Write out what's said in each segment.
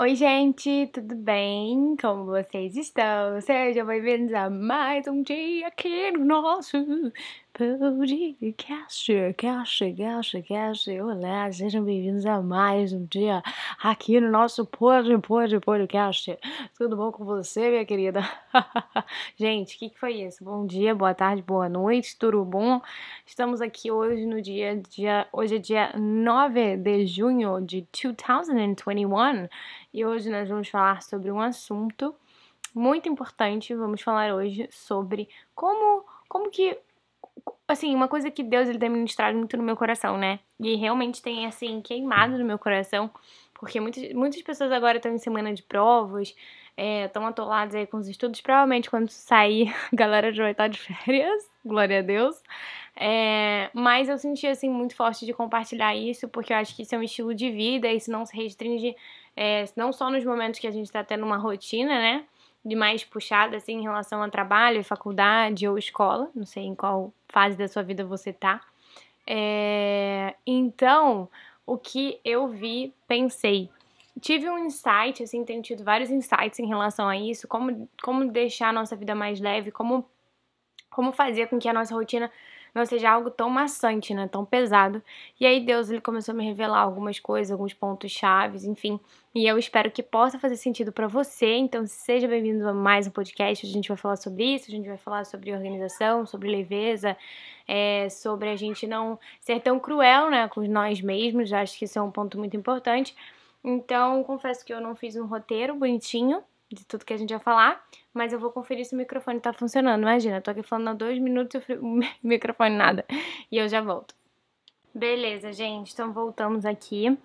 Oi, gente, tudo bem? Como vocês estão? Sejam bem-vindos a mais um dia aqui no nosso podcast, cast, cast, cast. Olá, sejam bem-vindos a mais um dia aqui no nosso pod, pod, podcast. Tudo bom com você, minha querida? gente, o que, que foi isso? Bom dia, boa tarde, boa noite, tudo bom? Estamos aqui hoje no dia, dia hoje é dia 9 de junho de 2021 e hoje nós vamos falar sobre um assunto muito importante. Vamos falar hoje sobre como, como que assim, uma coisa que Deus ele tem ministrado muito no meu coração, né? E realmente tem assim queimado no meu coração, porque muitas, muitas pessoas agora estão em semana de provas, estão é, atoladas aí com os estudos. Provavelmente quando sair, a galera já vai estar de férias, glória a Deus. É, mas eu senti assim muito forte de compartilhar isso, porque eu acho que isso é um estilo de vida, isso não se restringe é, não só nos momentos que a gente está tendo uma rotina, né? De mais puxada, assim, em relação a trabalho, faculdade ou escola, não sei em qual fase da sua vida você tá. É, então, o que eu vi, pensei. Tive um insight, assim, tenho tido vários insights em relação a isso, como, como deixar a nossa vida mais leve, como, como fazer com que a nossa rotina não seja algo tão maçante, né, tão pesado. E aí Deus ele começou a me revelar algumas coisas, alguns pontos chaves, enfim. E eu espero que possa fazer sentido para você. Então, seja bem-vindo a mais um podcast. A gente vai falar sobre isso, a gente vai falar sobre organização, sobre leveza, é, sobre a gente não ser tão cruel, né, com nós mesmos. Acho que isso é um ponto muito importante. Então, confesso que eu não fiz um roteiro bonitinho de tudo que a gente vai falar, mas eu vou conferir se o microfone tá funcionando. Imagina, eu tô aqui falando há dois minutos e o microfone nada. E eu já volto. Beleza, gente, então voltamos aqui.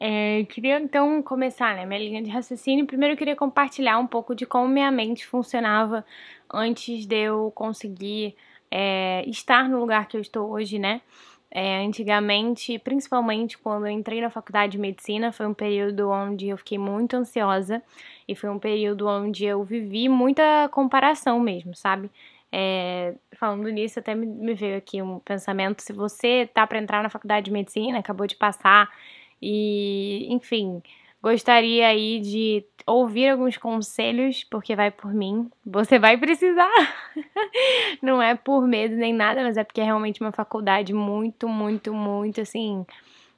É, queria então começar, né, minha linha de raciocínio. Primeiro eu queria compartilhar um pouco de como minha mente funcionava antes de eu conseguir é, estar no lugar que eu estou hoje, né? É, antigamente, principalmente quando eu entrei na faculdade de medicina, foi um período onde eu fiquei muito ansiosa e foi um período onde eu vivi muita comparação mesmo, sabe? É, falando nisso, até me veio aqui um pensamento: se você tá para entrar na faculdade de medicina, acabou de passar, e enfim, gostaria aí de ouvir alguns conselhos, porque vai por mim, você vai precisar. Não é por medo nem nada, mas é porque é realmente uma faculdade muito, muito, muito assim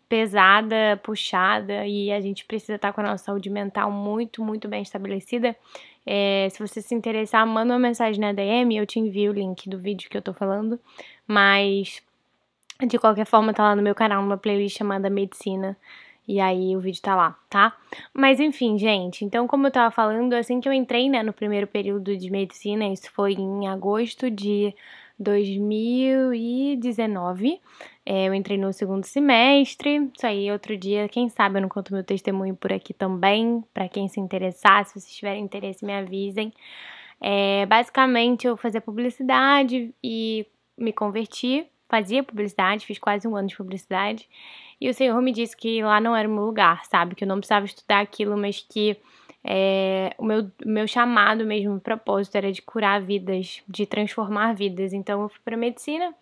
pesada, puxada e a gente precisa estar com a nossa saúde mental muito, muito bem estabelecida. É, se você se interessar, manda uma mensagem na DM, eu te envio o link do vídeo que eu tô falando. Mas de qualquer forma, tá lá no meu canal, uma playlist chamada Medicina. E aí o vídeo tá lá, tá? Mas enfim, gente, então como eu tava falando, assim que eu entrei, né, no primeiro período de medicina, isso foi em agosto de 2019. É, eu entrei no segundo semestre. Isso aí, outro dia, quem sabe eu não conto meu testemunho por aqui também. Para quem se interessar, se vocês tiverem interesse, me avisem. É, basicamente, eu fazia publicidade e me converti. Fazia publicidade, fiz quase um ano de publicidade. E o Senhor me disse que lá não era o meu lugar, sabe? Que eu não precisava estudar aquilo, mas que é, o meu, meu chamado mesmo, o propósito era de curar vidas, de transformar vidas. Então eu fui para medicina,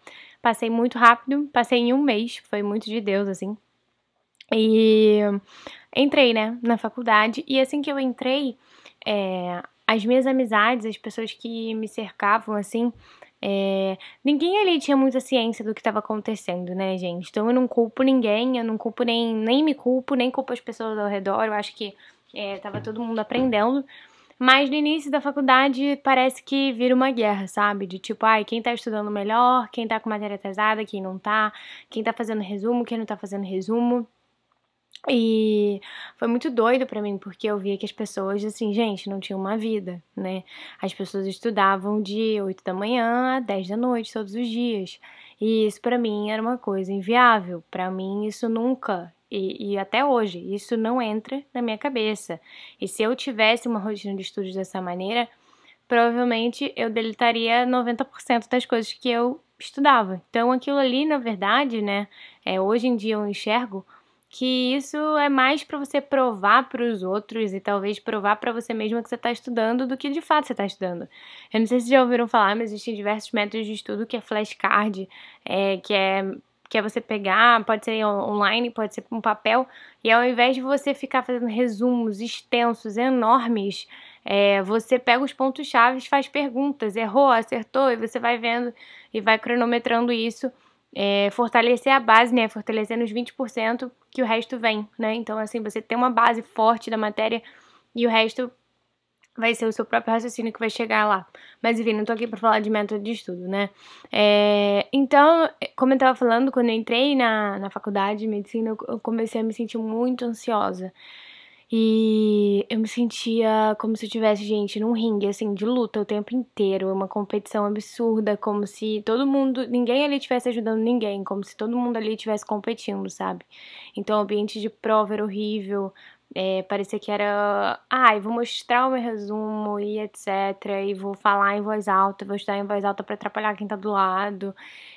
passei muito rápido, passei em um mês, foi muito de Deus, assim. E entrei, né, na faculdade. E assim que eu entrei, é, as minhas amizades, as pessoas que me cercavam, assim, é, ninguém ali tinha muita ciência do que estava acontecendo, né, gente? Então eu não culpo ninguém, eu não culpo nem, nem me culpo, nem culpo as pessoas ao redor. Eu acho que é, tava todo mundo aprendendo. Mas no início da faculdade parece que vira uma guerra, sabe? De tipo, ai, quem tá estudando melhor, quem tá com matéria atrasada, quem não tá, quem tá fazendo resumo, quem não tá fazendo resumo. E foi muito doido para mim, porque eu via que as pessoas, assim, gente, não tinham uma vida, né? As pessoas estudavam de 8 da manhã a 10 da noite todos os dias. E isso para mim era uma coisa inviável. Para mim isso nunca e, e, até hoje, isso não entra na minha cabeça. E se eu tivesse uma rotina de estudos dessa maneira, provavelmente eu deletaria 90% das coisas que eu estudava. Então, aquilo ali, na verdade, né, é, hoje em dia eu enxergo que isso é mais para você provar para os outros e talvez provar para você mesmo que você está estudando do que de fato você está estudando. Eu não sei se já ouviram falar, mas existem diversos métodos de estudo que é flashcard, é, que é que é você pegar, pode ser online, pode ser um papel, e ao invés de você ficar fazendo resumos extensos, enormes, é, você pega os pontos-chave, faz perguntas, errou, acertou, e você vai vendo e vai cronometrando isso. É, fortalecer a base, né? Fortalecer nos 20% que o resto vem, né? Então, assim, você tem uma base forte da matéria e o resto vai ser o seu próprio raciocínio que vai chegar lá. Mas enfim, não tô aqui para falar de método de estudo, né? É, então, como eu tava falando, quando eu entrei na, na faculdade de medicina, eu comecei a me sentir muito ansiosa. E eu me sentia como se eu tivesse, gente, num ringue, assim, de luta o tempo inteiro. Uma competição absurda, como se todo mundo, ninguém ali estivesse ajudando ninguém, como se todo mundo ali estivesse competindo, sabe? Então o ambiente de prova era horrível, é, parecia que era, ai, ah, vou mostrar o meu resumo e etc. E vou falar em voz alta, vou estudar em voz alta para atrapalhar quem tá do lado.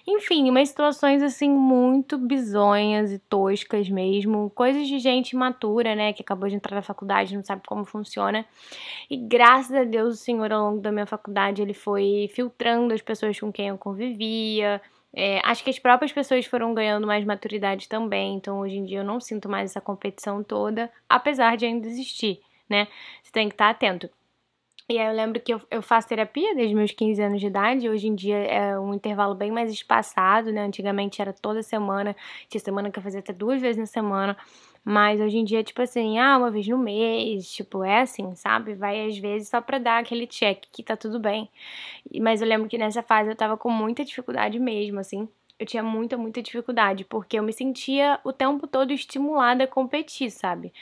Enfim, umas situações assim muito bizonhas e toscas mesmo. Coisas de gente imatura, né? Que acabou de entrar na faculdade, não sabe como funciona. E graças a Deus, o Senhor, ao longo da minha faculdade, ele foi filtrando as pessoas com quem eu convivia é, acho que as próprias pessoas foram ganhando mais maturidade também, então hoje em dia eu não sinto mais essa competição toda, apesar de ainda existir, né? Você tem que estar atento. E aí eu lembro que eu, eu faço terapia desde meus 15 anos de idade, hoje em dia é um intervalo bem mais espaçado, né? Antigamente era toda semana, tinha semana que eu fazia até duas vezes na semana. Mas hoje em dia, tipo assim, ah, uma vez no mês, tipo, é assim, sabe? Vai às vezes só pra dar aquele check que tá tudo bem. Mas eu lembro que nessa fase eu tava com muita dificuldade mesmo, assim. Eu tinha muita, muita dificuldade, porque eu me sentia o tempo todo estimulada a competir, sabe?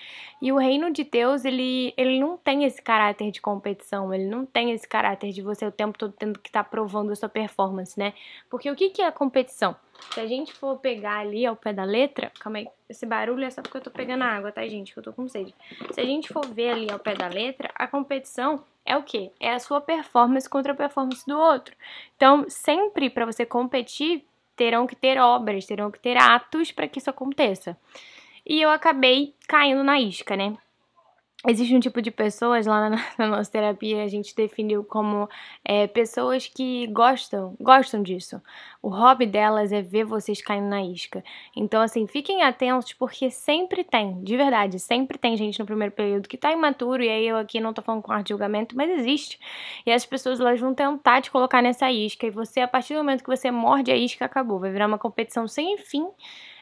E o reino de Deus, ele, ele não tem esse caráter de competição, ele não tem esse caráter de você o tempo todo tendo que estar tá provando a sua performance, né? Porque o que, que é competição? Se a gente for pegar ali ao pé da letra, calma aí, esse barulho é só porque eu tô pegando água, tá, gente? Que eu tô com sede. Se a gente for ver ali ao pé da letra, a competição é o quê? É a sua performance contra a performance do outro. Então, sempre para você competir, terão que ter obras, terão que ter atos para que isso aconteça. E eu acabei caindo na isca, né? Existe um tipo de pessoas lá na, na nossa terapia, a gente definiu como é, pessoas que gostam, gostam disso. O hobby delas é ver vocês caindo na isca. Então, assim, fiquem atentos, porque sempre tem, de verdade, sempre tem gente no primeiro período que tá imaturo, e aí eu aqui não tô falando com arte de julgamento, mas existe. E as pessoas elas vão tentar te colocar nessa isca, e você, a partir do momento que você morde a isca, acabou. Vai virar uma competição sem fim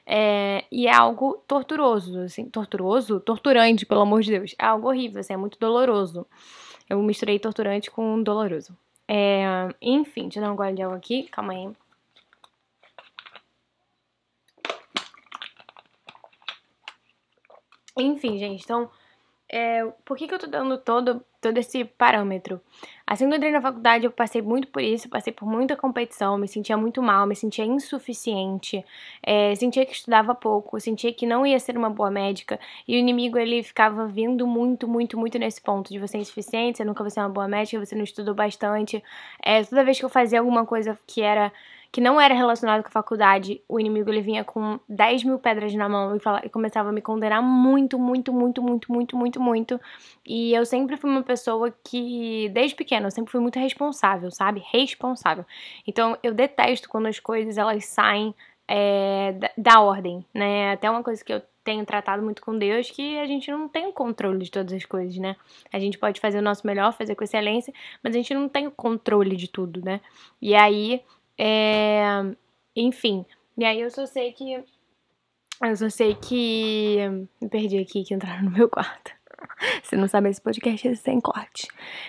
é, e é algo torturoso, assim, torturoso? Torturante, pelo amor de Deus. É algo horrível, assim, é muito doloroso. Eu misturei torturante com doloroso. É, enfim, deixa eu dar um gole de água aqui, calma aí. Enfim, gente, então é, por que, que eu tô dando todo, todo esse parâmetro? Assim que eu entrei na faculdade, eu passei muito por isso, passei por muita competição, me sentia muito mal, me sentia insuficiente, é, sentia que estudava pouco, sentia que não ia ser uma boa médica, e o inimigo ele ficava vindo muito, muito, muito nesse ponto de você é insuficiente, você nunca vai ser uma boa médica, você não estudou bastante. É, toda vez que eu fazia alguma coisa que era que não era relacionado com a faculdade, o inimigo ele vinha com 10 mil pedras na mão e, fala, e começava a me condenar muito, muito, muito, muito, muito, muito, muito. E eu sempre fui uma pessoa que, desde pequena, eu sempre fui muito responsável, sabe? Responsável. Então eu detesto quando as coisas elas saem é, da, da ordem, né? Até uma coisa que eu tenho tratado muito com Deus que a gente não tem o controle de todas as coisas, né? A gente pode fazer o nosso melhor, fazer com excelência, mas a gente não tem o controle de tudo, né? E aí é, enfim, e aí eu só sei que. Eu só sei que. Me perdi aqui que entraram no meu quarto. Se não sabe, esse podcast é sem corte.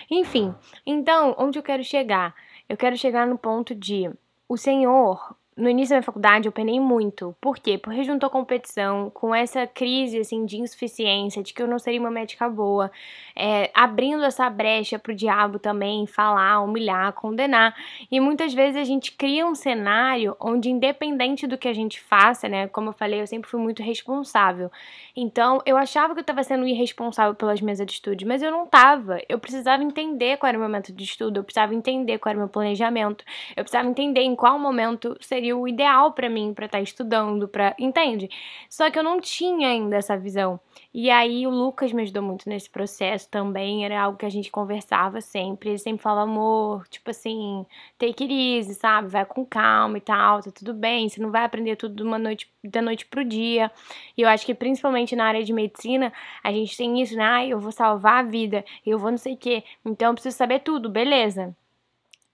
Enfim, então, onde eu quero chegar? Eu quero chegar no ponto de o Senhor no início da minha faculdade eu penei muito. Por quê? Porque juntou competição com essa crise assim de insuficiência, de que eu não seria uma médica boa, é, abrindo essa brecha pro diabo também falar, humilhar, condenar. E muitas vezes a gente cria um cenário onde independente do que a gente faça, né, como eu falei, eu sempre fui muito responsável. Então, eu achava que eu estava sendo irresponsável pelas minhas atitudes, mas eu não estava. Eu precisava entender qual era o meu método de estudo, eu precisava entender qual era o meu planejamento, eu precisava entender em qual momento seria seria o ideal para mim, para estar tá estudando, para, entende? Só que eu não tinha ainda essa visão. E aí o Lucas me ajudou muito nesse processo também, era algo que a gente conversava sempre, ele sempre falava, amor, tipo assim, take it easy, sabe? Vai com calma e tal, tá tudo bem, você não vai aprender tudo de uma noite, da noite pro dia. E eu acho que principalmente na área de medicina, a gente tem isso, né? Ah, eu vou salvar a vida, eu vou não sei o quê, então eu preciso saber tudo, beleza.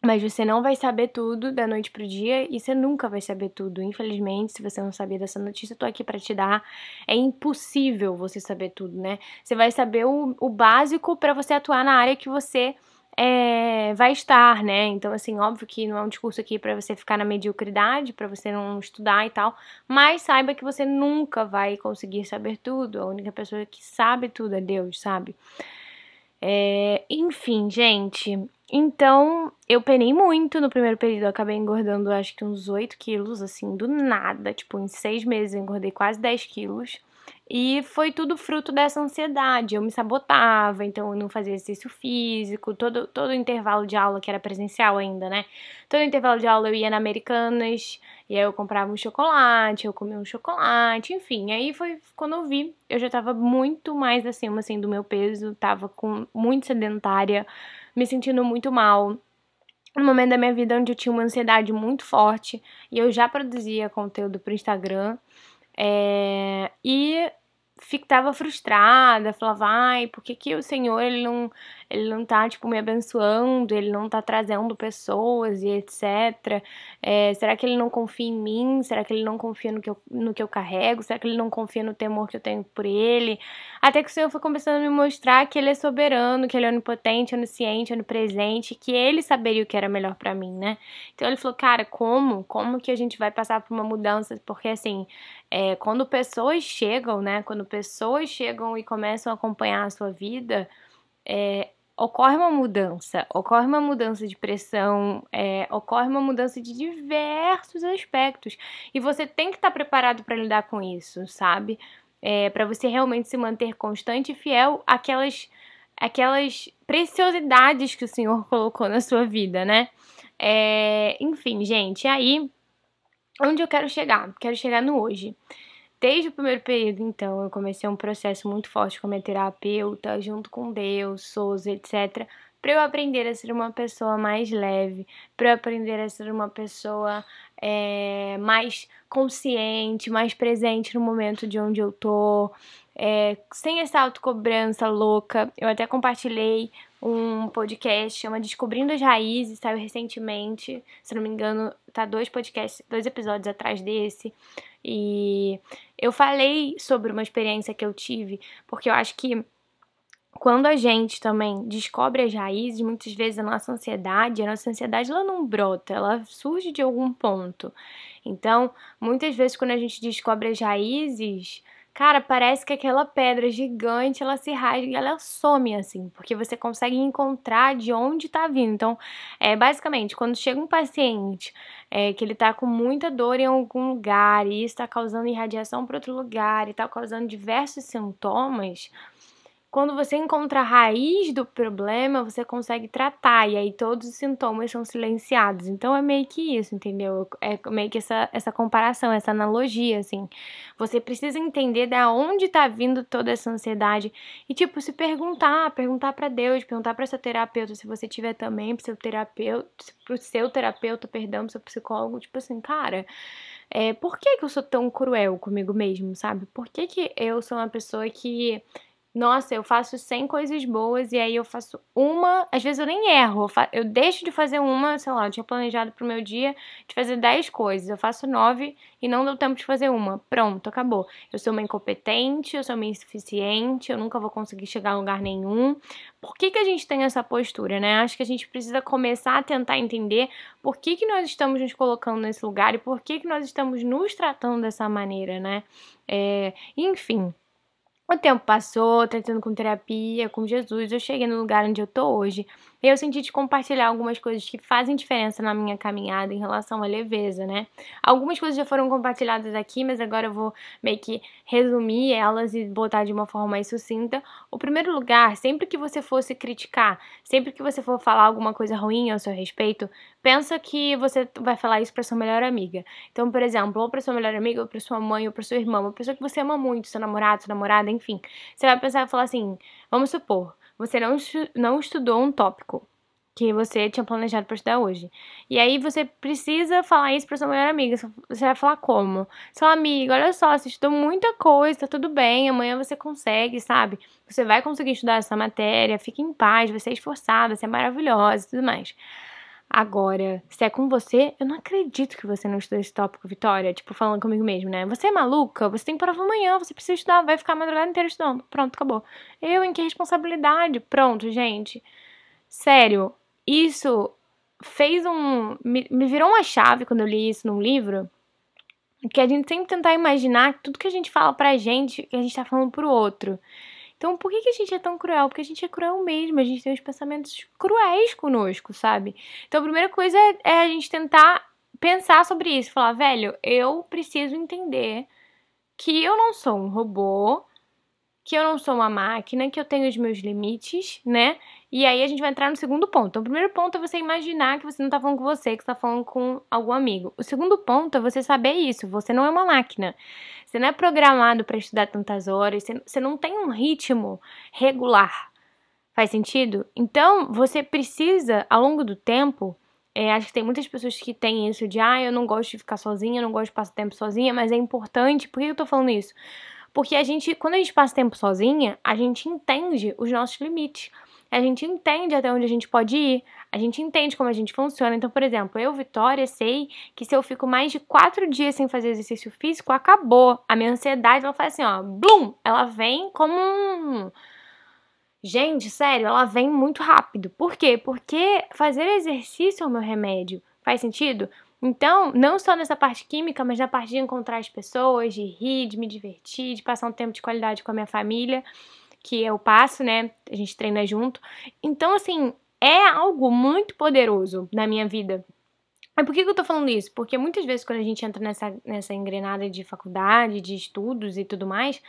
Mas você não vai saber tudo da noite pro dia e você nunca vai saber tudo. Infelizmente, se você não sabia dessa notícia, eu tô aqui para te dar. É impossível você saber tudo, né? Você vai saber o, o básico para você atuar na área que você é, vai estar, né? Então, assim, óbvio que não é um discurso aqui para você ficar na mediocridade, para você não estudar e tal, mas saiba que você nunca vai conseguir saber tudo. A única pessoa que sabe tudo é Deus, sabe? É, enfim, gente, então, eu penei muito no primeiro período, acabei engordando acho que uns 8 quilos, assim, do nada. Tipo, em seis meses eu engordei quase 10 quilos. E foi tudo fruto dessa ansiedade. Eu me sabotava, então eu não fazia exercício físico. Todo, todo intervalo de aula, que era presencial ainda, né? Todo intervalo de aula eu ia na Americanas, e aí eu comprava um chocolate, eu comia um chocolate, enfim. Aí foi quando eu vi, eu já tava muito mais acima, assim, do meu peso, tava com muito sedentária me sentindo muito mal. No momento da minha vida onde eu tinha uma ansiedade muito forte e eu já produzia conteúdo pro Instagram. É, e ficava frustrada, falava, ai, por que, que o Senhor ele não, ele não tá, tipo, me abençoando, ele não tá trazendo pessoas e etc. É, será que ele não confia em mim? Será que ele não confia no que, eu, no que eu carrego? Será que ele não confia no temor que eu tenho por ele? Até que o Senhor foi começando a me mostrar que ele é soberano, que ele é onipotente, onisciente, onipresente, que ele saberia o que era melhor para mim, né? Então ele falou, cara, como? Como que a gente vai passar por uma mudança? Porque assim, é, quando pessoas chegam, né? Quando pessoas chegam e começam a acompanhar a sua vida, é, ocorre uma mudança, ocorre uma mudança de pressão, é, ocorre uma mudança de diversos aspectos. E você tem que estar preparado para lidar com isso, sabe? É, para você realmente se manter constante e fiel àquelas, àquelas preciosidades que o Senhor colocou na sua vida, né? É, enfim, gente, aí onde eu quero chegar? Quero chegar no hoje. Desde o primeiro período, então, eu comecei um processo muito forte com a minha terapeuta, junto com Deus, Souza, etc., para eu aprender a ser uma pessoa mais leve, para eu aprender a ser uma pessoa é, mais consciente, mais presente no momento de onde eu tô, é, sem essa autocobrança louca. Eu até compartilhei um podcast, chama Descobrindo as Raízes, saiu recentemente, se não me engano, tá dois podcasts, dois episódios atrás desse. E eu falei sobre uma experiência que eu tive, porque eu acho que quando a gente também descobre as raízes, muitas vezes a nossa ansiedade, a nossa ansiedade ela não brota, ela surge de algum ponto. Então, muitas vezes quando a gente descobre as raízes, Cara, parece que aquela pedra gigante, ela se rasga e ela some, assim, porque você consegue encontrar de onde tá vindo. Então, é, basicamente, quando chega um paciente é, que ele tá com muita dor em algum lugar e isso tá causando irradiação para outro lugar e tá causando diversos sintomas, quando você encontra a raiz do problema, você consegue tratar, e aí todos os sintomas são silenciados. Então é meio que isso, entendeu? É meio que essa, essa comparação, essa analogia, assim. Você precisa entender da onde tá vindo toda essa ansiedade e, tipo, se perguntar, perguntar para Deus, perguntar para seu terapeuta, se você tiver também, pro seu terapeuta, pro seu terapeuta, perdão, pro seu psicólogo, tipo assim, cara. É, por que, que eu sou tão cruel comigo mesmo, sabe? Por que, que eu sou uma pessoa que nossa, eu faço 100 coisas boas e aí eu faço uma, às vezes eu nem erro, eu deixo de fazer uma, sei lá, eu tinha planejado pro meu dia de fazer 10 coisas, eu faço 9 e não deu tempo de fazer uma. Pronto, acabou. Eu sou uma incompetente, eu sou uma insuficiente, eu nunca vou conseguir chegar a lugar nenhum. Por que, que a gente tem essa postura, né? Acho que a gente precisa começar a tentar entender por que, que nós estamos nos colocando nesse lugar e por que, que nós estamos nos tratando dessa maneira, né? É, enfim. O tempo passou, tratando com terapia, com Jesus, eu cheguei no lugar onde eu tô hoje. Eu senti de compartilhar algumas coisas que fazem diferença na minha caminhada em relação à leveza, né? Algumas coisas já foram compartilhadas aqui, mas agora eu vou meio que resumir elas e botar de uma forma mais sucinta. O primeiro lugar, sempre que você fosse criticar, sempre que você for falar alguma coisa ruim ao seu respeito, pensa que você vai falar isso para sua melhor amiga. Então, por exemplo, ou para sua melhor amiga, ou para sua mãe, ou para sua irmã, uma pessoa que você ama muito, seu namorado, sua namorada, enfim. Você vai pensar e falar assim: vamos supor, você não, não estudou um tópico que você tinha planejado para estudar hoje. E aí você precisa falar isso para sua melhor amiga. Você vai falar como? Seu amigo, olha só, você estudou muita coisa, tá tudo bem, amanhã você consegue, sabe? Você vai conseguir estudar essa matéria, fique em paz, você é esforçada, você é maravilhosa e tudo mais. Agora, se é com você, eu não acredito que você não estudou esse tópico, Vitória. Tipo, falando comigo mesmo, né? Você é maluca? Você tem prova amanhã, você precisa estudar, vai ficar a madrugada inteira estudando. Pronto, acabou. Eu, em que responsabilidade? Pronto, gente. Sério, isso fez um. Me, me virou uma chave quando eu li isso num livro. Que a gente sempre tentar imaginar que tudo que a gente fala pra gente, que a gente tá falando pro outro. Então, por que, que a gente é tão cruel? Porque a gente é cruel mesmo, a gente tem os pensamentos cruéis conosco, sabe? Então, a primeira coisa é, é a gente tentar pensar sobre isso, falar, velho, eu preciso entender que eu não sou um robô, que eu não sou uma máquina, que eu tenho os meus limites, né? E aí a gente vai entrar no segundo ponto. Então, o primeiro ponto é você imaginar que você não tá falando com você, que você tá falando com algum amigo. O segundo ponto é você saber isso. Você não é uma máquina. Você não é programado para estudar tantas horas. Você não tem um ritmo regular. Faz sentido? Então, você precisa, ao longo do tempo, é, acho que tem muitas pessoas que têm isso de, ah, eu não gosto de ficar sozinha, eu não gosto de passar tempo sozinha, mas é importante. Por que eu tô falando isso? Porque a gente, quando a gente passa tempo sozinha, a gente entende os nossos limites. A gente entende até onde a gente pode ir, a gente entende como a gente funciona. Então, por exemplo, eu, Vitória, sei que se eu fico mais de quatro dias sem fazer exercício físico, acabou. A minha ansiedade, ela faz assim, ó, blum! Ela vem como um. Gente, sério, ela vem muito rápido. Por quê? Porque fazer exercício é o meu remédio. Faz sentido? Então, não só nessa parte química, mas na parte de encontrar as pessoas, de rir, de me divertir, de passar um tempo de qualidade com a minha família, que eu passo, né? A gente treina junto. Então, assim, é algo muito poderoso na minha vida. Mas por que, que eu tô falando isso? Porque muitas vezes quando a gente entra nessa, nessa engrenada de faculdade, de estudos e tudo mais,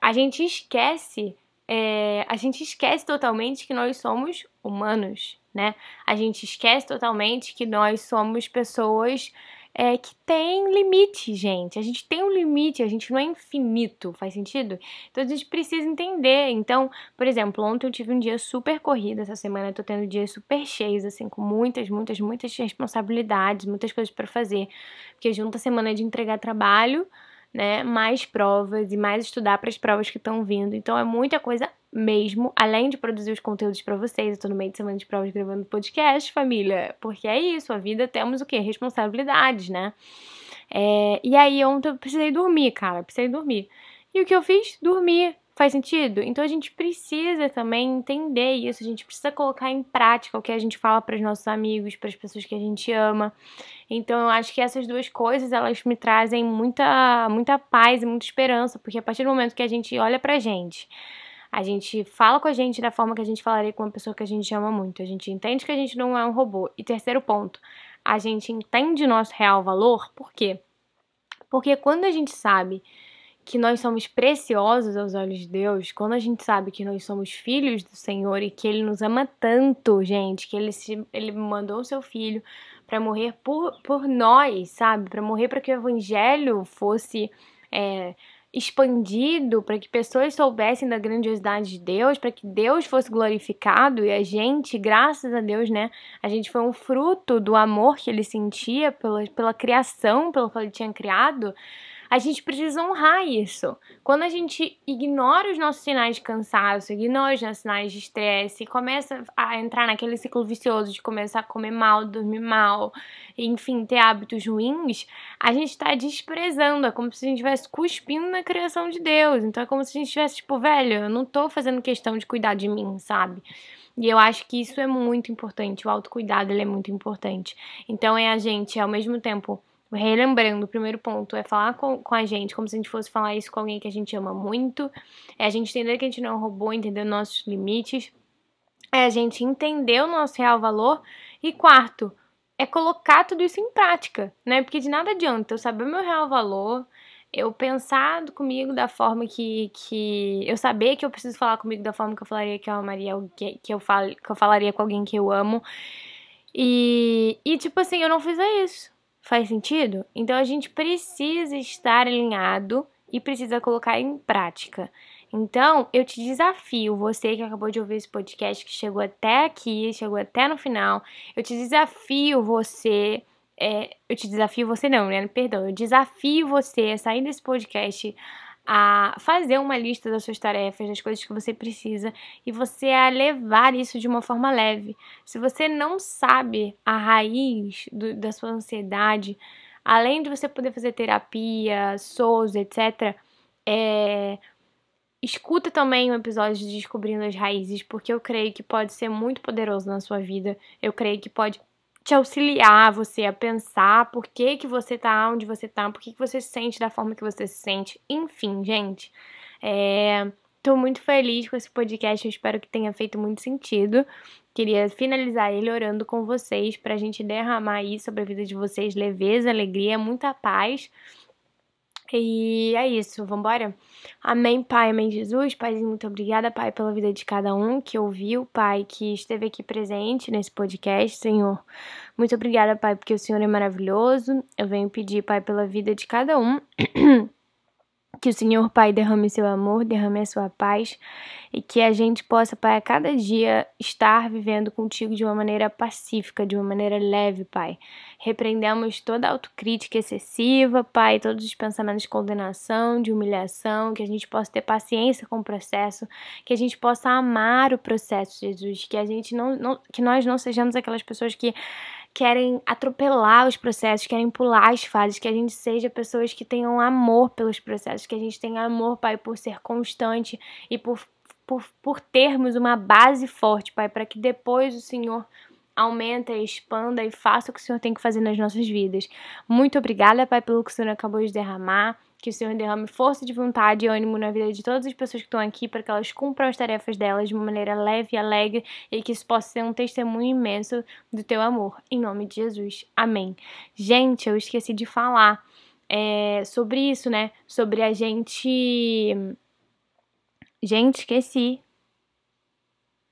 a gente esquece, é, a gente esquece totalmente que nós somos humanos, né? A gente esquece totalmente que nós somos pessoas é, que têm limite, gente. A gente tem um limite, a gente não é infinito, faz sentido? Então a gente precisa entender. Então, por exemplo, ontem eu tive um dia super corrido, essa semana eu tô tendo dias super cheios, assim, com muitas, muitas, muitas responsabilidades, muitas coisas para fazer. Porque junto a semana de entregar trabalho né, mais provas e mais estudar para as provas que estão vindo. Então é muita coisa mesmo, além de produzir os conteúdos para vocês. Eu tô no meio de semana de provas gravando podcast, família, porque é isso, a vida temos o quê? Responsabilidades, né? É, e aí ontem eu precisei dormir, cara, precisei dormir. E o que eu fiz? Dormir. Faz sentido? Então a gente precisa também entender isso, a gente precisa colocar em prática o que a gente fala para os nossos amigos, para as pessoas que a gente ama. Então eu acho que essas duas coisas elas me trazem muita muita paz e muita esperança, porque a partir do momento que a gente olha pra gente, a gente fala com a gente da forma que a gente falaria com uma pessoa que a gente ama muito, a gente entende que a gente não é um robô. E terceiro ponto, a gente entende nosso real valor, por quê? Porque quando a gente sabe que nós somos preciosos aos olhos de Deus, quando a gente sabe que nós somos filhos do Senhor e que Ele nos ama tanto, gente, que Ele, se, ele mandou o seu filho para morrer por, por nós, sabe? Para morrer para que o Evangelho fosse é, expandido, para que pessoas soubessem da grandiosidade de Deus, para que Deus fosse glorificado e a gente, graças a Deus, né? A gente foi um fruto do amor que Ele sentia pela, pela criação, pelo que Ele tinha criado a gente precisa honrar isso. Quando a gente ignora os nossos sinais de cansaço, ignora os nossos sinais de estresse, começa a entrar naquele ciclo vicioso de começar a comer mal, dormir mal, enfim, ter hábitos ruins, a gente está desprezando. É como se a gente estivesse cuspindo na criação de Deus. Então é como se a gente estivesse, tipo, velho, eu não tô fazendo questão de cuidar de mim, sabe? E eu acho que isso é muito importante, o autocuidado ele é muito importante. Então é a gente, ao mesmo tempo, relembrando, o primeiro ponto é falar com, com a gente como se a gente fosse falar isso com alguém que a gente ama muito, é a gente entender que a gente não é um robô, entender nossos limites. é a gente entender o nosso real valor. E quarto, é colocar tudo isso em prática, né? Porque de nada adianta eu saber o meu real valor, eu pensar comigo da forma que, que eu saber que eu preciso falar comigo da forma que eu falaria que eu amaria que eu, fal, que eu falaria com alguém que eu amo. E, e tipo assim, eu não fiz isso. Faz sentido? Então a gente precisa estar alinhado e precisa colocar em prática. Então, eu te desafio, você que acabou de ouvir esse podcast, que chegou até aqui, chegou até no final, eu te desafio você é, eu te desafio você não, né? Perdão, eu desafio você a sair desse podcast a fazer uma lista das suas tarefas, das coisas que você precisa e você a levar isso de uma forma leve. Se você não sabe a raiz do, da sua ansiedade, além de você poder fazer terapia, SOS, etc., é, escuta também o episódio de Descobrindo as Raízes, porque eu creio que pode ser muito poderoso na sua vida. Eu creio que pode te auxiliar você a pensar por que, que você tá onde você tá, por que, que você se sente da forma que você se sente. Enfim, gente, é, tô muito feliz com esse podcast, eu espero que tenha feito muito sentido. Queria finalizar ele orando com vocês pra gente derramar aí sobre a vida de vocês leveza, alegria, muita paz. E é isso, vambora? Amém, Pai, amém, Jesus. Paizinho, muito obrigada, Pai, pela vida de cada um que ouviu, Pai, que esteve aqui presente nesse podcast, Senhor. Muito obrigada, Pai, porque o Senhor é maravilhoso. Eu venho pedir, Pai, pela vida de cada um. Que o Senhor, Pai, derrame seu amor, derrame a sua paz e que a gente possa, Pai, a cada dia estar vivendo contigo de uma maneira pacífica, de uma maneira leve, Pai. Repreendemos toda autocrítica excessiva, Pai, todos os pensamentos de condenação, de humilhação, que a gente possa ter paciência com o processo, que a gente possa amar o processo, Jesus, que a gente não, não que nós não sejamos aquelas pessoas que querem atropelar os processos, querem pular as fases, que a gente seja pessoas que tenham amor pelos processos, que a gente tenha amor, Pai, por ser constante e por, por, por termos uma base forte, Pai, para que depois o Senhor aumenta, expanda e faça o que o Senhor tem que fazer nas nossas vidas. Muito obrigada, Pai, pelo que o Senhor acabou de derramar. Que o Senhor derrame força de vontade e ânimo na vida de todas as pessoas que estão aqui para que elas cumpram as tarefas delas de uma maneira leve e alegre e que isso possa ser um testemunho imenso do teu amor. Em nome de Jesus. Amém. Gente, eu esqueci de falar é, sobre isso, né? Sobre a gente. Gente, esqueci.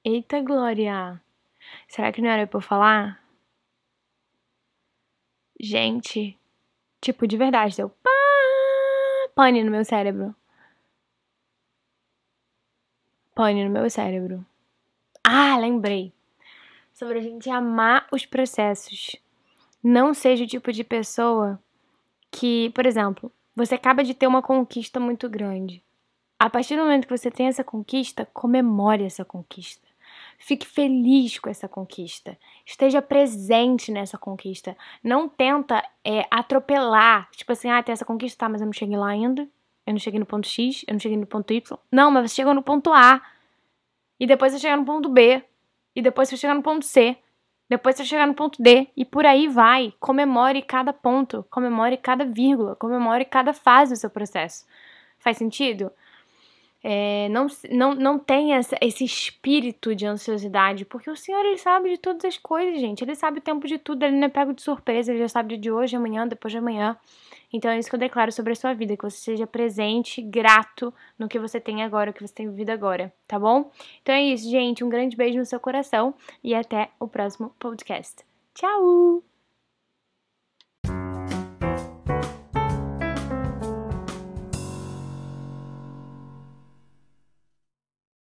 Eita glória! Será que não era pra eu falar? Gente, tipo, de verdade, deu pá, pane no meu cérebro. Pane no meu cérebro. Ah, lembrei. Sobre a gente amar os processos. Não seja o tipo de pessoa que, por exemplo, você acaba de ter uma conquista muito grande. A partir do momento que você tem essa conquista, comemore essa conquista. Fique feliz com essa conquista. Esteja presente nessa conquista. Não tenta é, atropelar. Tipo assim, ah, tem essa conquista, tá, mas eu não cheguei lá ainda. Eu não cheguei no ponto X, eu não cheguei no ponto Y. Não, mas você chegou no ponto A. E depois você chega no ponto B. E depois você chega no ponto C. Depois você chegar no ponto D. E por aí vai. Comemore cada ponto. Comemore cada vírgula. Comemore cada fase do seu processo. Faz sentido? É, não, não, não tenha esse espírito de ansiosidade, porque o Senhor ele sabe de todas as coisas, gente. Ele sabe o tempo de tudo, ele não é pego de surpresa, ele já sabe de hoje, amanhã, depois de amanhã. Então é isso que eu declaro sobre a sua vida, que você seja presente, grato no que você tem agora, o que você tem vivido agora, tá bom? Então é isso, gente. Um grande beijo no seu coração e até o próximo podcast. Tchau!